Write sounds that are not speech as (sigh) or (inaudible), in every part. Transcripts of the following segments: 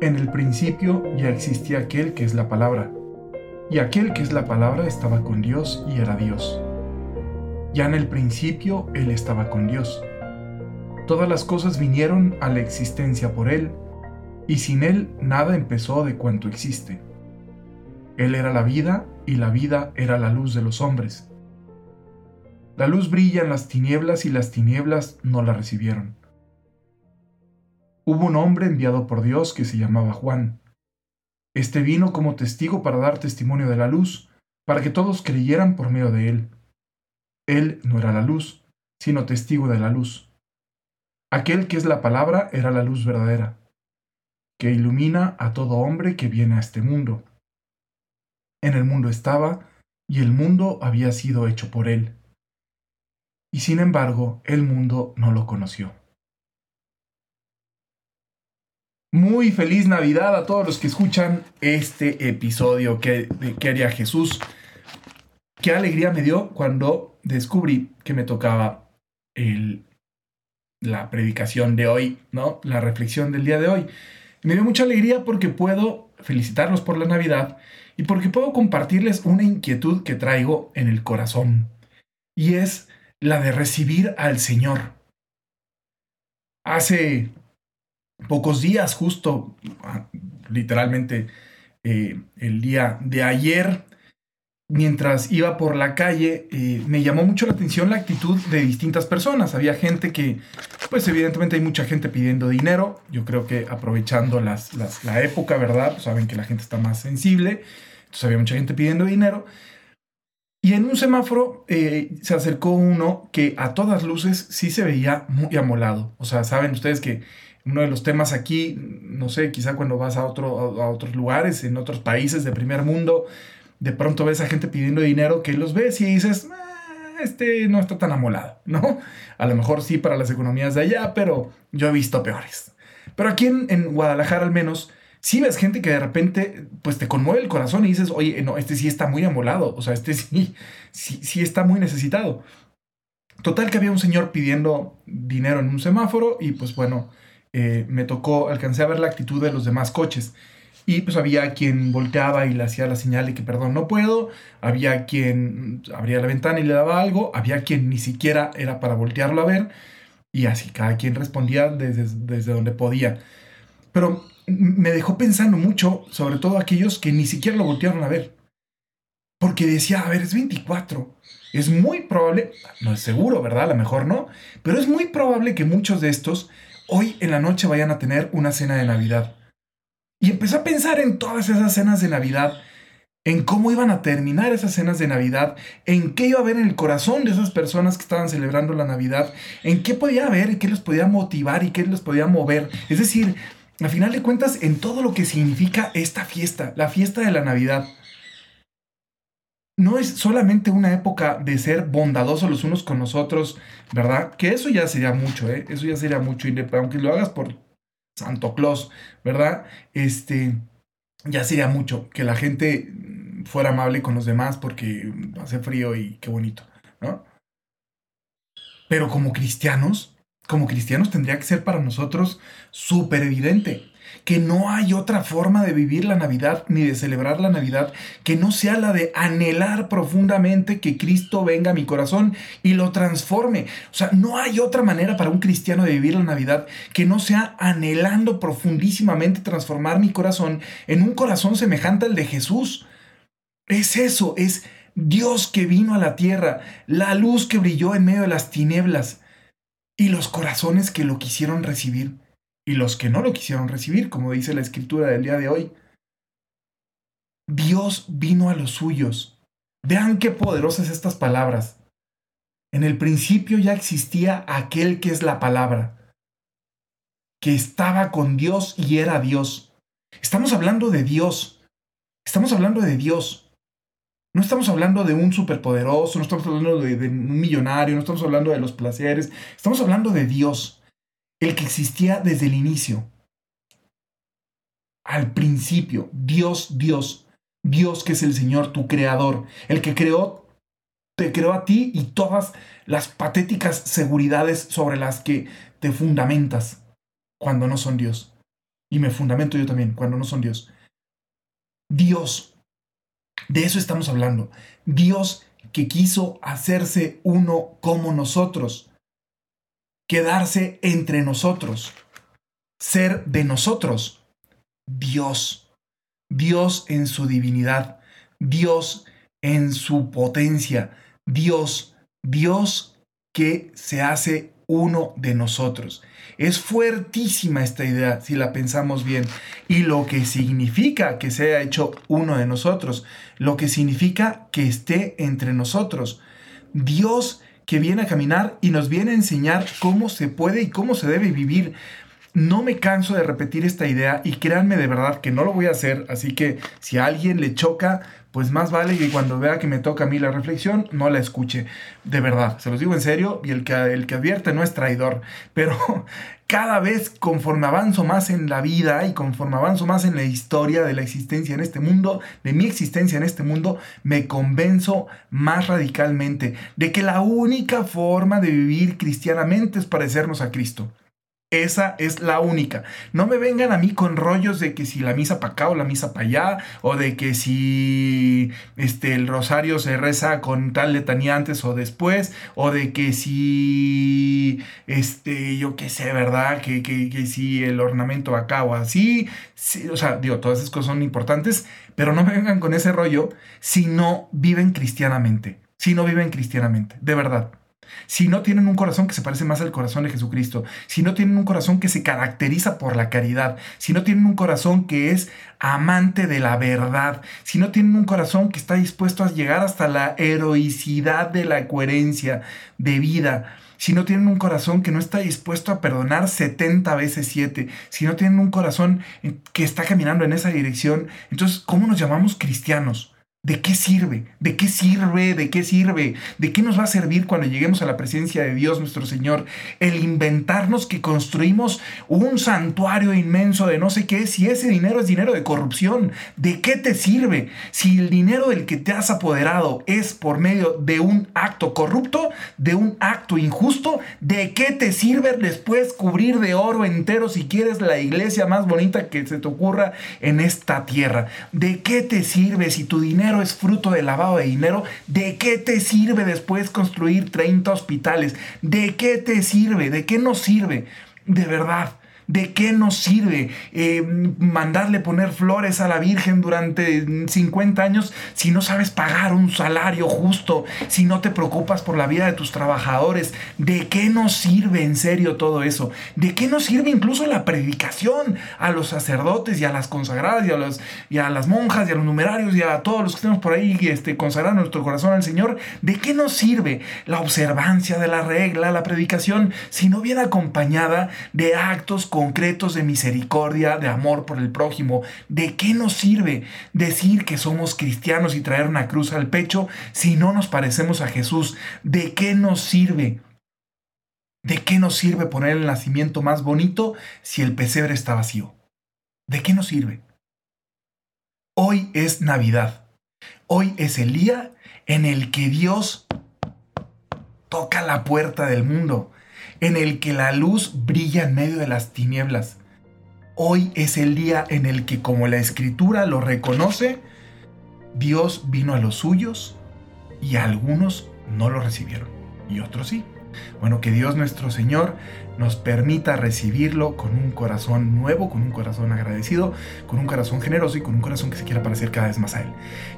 En el principio ya existía aquel que es la palabra, y aquel que es la palabra estaba con Dios y era Dios. Ya en el principio Él estaba con Dios. Todas las cosas vinieron a la existencia por Él, y sin Él nada empezó de cuanto existe. Él era la vida, y la vida era la luz de los hombres. La luz brilla en las tinieblas y las tinieblas no la recibieron. Hubo un hombre enviado por Dios que se llamaba Juan. Este vino como testigo para dar testimonio de la luz, para que todos creyeran por medio de él. Él no era la luz, sino testigo de la luz. Aquel que es la palabra era la luz verdadera, que ilumina a todo hombre que viene a este mundo. En el mundo estaba, y el mundo había sido hecho por él. Y sin embargo, el mundo no lo conoció. Muy feliz Navidad a todos los que escuchan este episodio que, de ¿Qué haría Jesús? Qué alegría me dio cuando descubrí que me tocaba el, la predicación de hoy, ¿no? La reflexión del día de hoy. Me dio mucha alegría porque puedo felicitarlos por la Navidad y porque puedo compartirles una inquietud que traigo en el corazón. Y es la de recibir al Señor. Hace pocos días, justo ah, literalmente eh, el día de ayer, mientras iba por la calle, eh, me llamó mucho la atención la actitud de distintas personas. Había gente que, pues evidentemente hay mucha gente pidiendo dinero, yo creo que aprovechando las, la época, ¿verdad? Pues, saben que la gente está más sensible, entonces había mucha gente pidiendo dinero. Y en un semáforo eh, se acercó uno que a todas luces sí se veía muy amolado. O sea, saben ustedes que uno de los temas aquí, no sé, quizá cuando vas a, otro, a otros lugares, en otros países de primer mundo, de pronto ves a gente pidiendo dinero que los ves y dices, ah, este no está tan amolado, (laughs) ¿no? A lo mejor sí para las economías de allá, pero yo he visto peores. Pero aquí en Guadalajara al menos, sí ves gente que de repente pues te conmueve el corazón y dices, oye, no, este sí está muy amolado, o sea, este sí, sí, sí está muy necesitado. Total que había un señor pidiendo dinero en un semáforo y pues bueno, eh, me tocó, alcancé a ver la actitud de los demás coches. Y pues había quien volteaba y le hacía la señal de que perdón, no puedo. Había quien abría la ventana y le daba algo. Había quien ni siquiera era para voltearlo a ver. Y así cada quien respondía desde, desde donde podía. Pero me dejó pensando mucho, sobre todo aquellos que ni siquiera lo voltearon a ver. Porque decía, a ver, es 24. Es muy probable, no es seguro, ¿verdad? A lo mejor no, pero es muy probable que muchos de estos hoy en la noche vayan a tener una cena de Navidad. Y empecé a pensar en todas esas cenas de Navidad, en cómo iban a terminar esas cenas de Navidad, en qué iba a haber en el corazón de esas personas que estaban celebrando la Navidad, en qué podía haber y qué les podía motivar y qué les podía mover. Es decir, a final de cuentas, en todo lo que significa esta fiesta, la fiesta de la Navidad no es solamente una época de ser bondadosos los unos con los otros, ¿verdad? Que eso ya sería mucho, ¿eh? Eso ya sería mucho, aunque lo hagas por Santo Claus, ¿verdad? Este, ya sería mucho que la gente fuera amable con los demás porque hace frío y qué bonito, ¿no? Pero como cristianos, como cristianos tendría que ser para nosotros súper evidente que no hay otra forma de vivir la Navidad ni de celebrar la Navidad que no sea la de anhelar profundamente que Cristo venga a mi corazón y lo transforme. O sea, no hay otra manera para un cristiano de vivir la Navidad que no sea anhelando profundísimamente transformar mi corazón en un corazón semejante al de Jesús. Es eso, es Dios que vino a la tierra, la luz que brilló en medio de las tinieblas y los corazones que lo quisieron recibir y los que no lo quisieron recibir, como dice la escritura del día de hoy. Dios vino a los suyos. Vean qué poderosas estas palabras. En el principio ya existía aquel que es la palabra, que estaba con Dios y era Dios. Estamos hablando de Dios. Estamos hablando de Dios. No estamos hablando de un superpoderoso, no estamos hablando de, un millonario, no estamos hablando de los placeres, estamos hablando de Dios el que existía desde el inicio. Al principio, Dios, Dios, Dios que es el Señor, tu creador, el que creó, te creó a ti y todas las patéticas seguridades sobre las que te fundamentas cuando no son Dios. Y me fundamento yo también cuando no son Dios. Dios, de eso estamos hablando. Dios que quiso hacerse uno como nosotros, quedarse entre nosotros, ser de nosotros. Dios, Dios en su divinidad, Dios en su potencia, Dios, Dios que se hace uno de nosotros. Es fuertísima esta idea si la pensamos bien y lo que significa que sea hecho uno de nosotros, lo que significa que esté entre nosotros. Dios que viene a caminar y nos viene a enseñar cómo se puede y cómo se debe vivir. No me canso de repetir esta idea y créanme de verdad que no lo voy a hacer, así que si a alguien le choca, pues más vale que cuando vea que me toca a mí la reflexión, no la escuche. De verdad, se los digo en serio, y el que, el que advierte no es traidor, (laughs) pero cada vez conforme avanzo más en la vida y conforme avanzo más en la historia de la existencia en este mundo, de mi existencia en este mundo, me convenzo más radicalmente de que la única forma de vivir cristianamente es parecernos a Cristo. Esa es la única. No me vengan a mí con rollos de que si la misa para acá o la misa para allá, o de que si este, el rosario se reza con tal letanía antes o después, o de que si, este, yo qué sé, ¿verdad? Que, que, si el ornamento acá o así. o sea, digo, todas esas cosas son importantes, pero no me vengan con ese rollo si no viven cristianamente. Si no viven cristianamente, de verdad si no tienen un corazón que se parece más al corazón de Jesucristo, si no tienen un corazón que se caracteriza por la caridad, si no tienen un corazón que es amante de la verdad, si no tienen un corazón que está dispuesto a llegar hasta la heroicidad de la coherencia de vida, si no tienen un corazón que no está dispuesto a perdonar 70 veces 7, si no tienen un corazón que está caminando en esa dirección, entonces, ¿cómo nos llamamos cristianos? ¿De qué sirve? ¿De qué sirve? ¿De qué sirve? ¿De qué nos va a servir cuando lleguemos a la presencia de Dios nuestro Señor? El inventarnos que construimos un santuario inmenso de no sé qué, si ese dinero es dinero de corrupción, ¿de qué te sirve? Si el dinero del que te has apoderado es por medio de un acto corrupto, de un acto injusto, ¿de qué te sirve después cubrir de oro entero si quieres la iglesia más bonita que se te ocurra en esta tierra? ¿De qué te sirve si tu dinero es fruto del lavado de dinero, ¿de qué te sirve después construir 30 hospitales? ¿De qué te sirve? ¿De qué nos sirve? De verdad. ¿De qué nos sirve eh, mandarle poner flores a la Virgen durante 50 años si no sabes pagar un salario justo, si no te preocupas por la vida de tus trabajadores? ¿De qué nos sirve en serio todo eso? ¿De qué nos sirve incluso la predicación a los sacerdotes y a las consagradas y a, los, y a las monjas y a los numerarios y a todos los que estemos por ahí este, consagrando nuestro corazón al Señor? ¿De qué nos sirve la observancia de la regla, la predicación, si no viene acompañada de actos concretos de misericordia, de amor por el prójimo. ¿De qué nos sirve decir que somos cristianos y traer una cruz al pecho si no nos parecemos a Jesús? ¿De qué nos sirve? ¿De qué nos sirve poner el nacimiento más bonito si el pesebre está vacío? ¿De qué nos sirve? Hoy es Navidad. Hoy es el día en el que Dios toca la puerta del mundo en el que la luz brilla en medio de las tinieblas. Hoy es el día en el que, como la escritura lo reconoce, Dios vino a los suyos y algunos no lo recibieron y otros sí. Bueno, que Dios nuestro Señor nos permita recibirlo con un corazón nuevo, con un corazón agradecido, con un corazón generoso y con un corazón que se quiera parecer cada vez más a Él.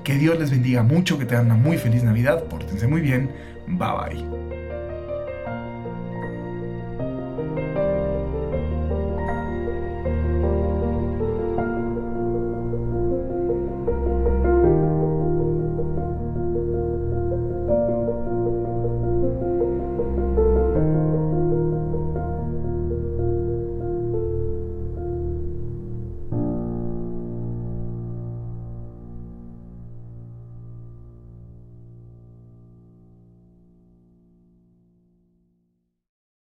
Que Dios les bendiga mucho, que tengan una muy feliz Navidad, pórtense muy bien, bye bye.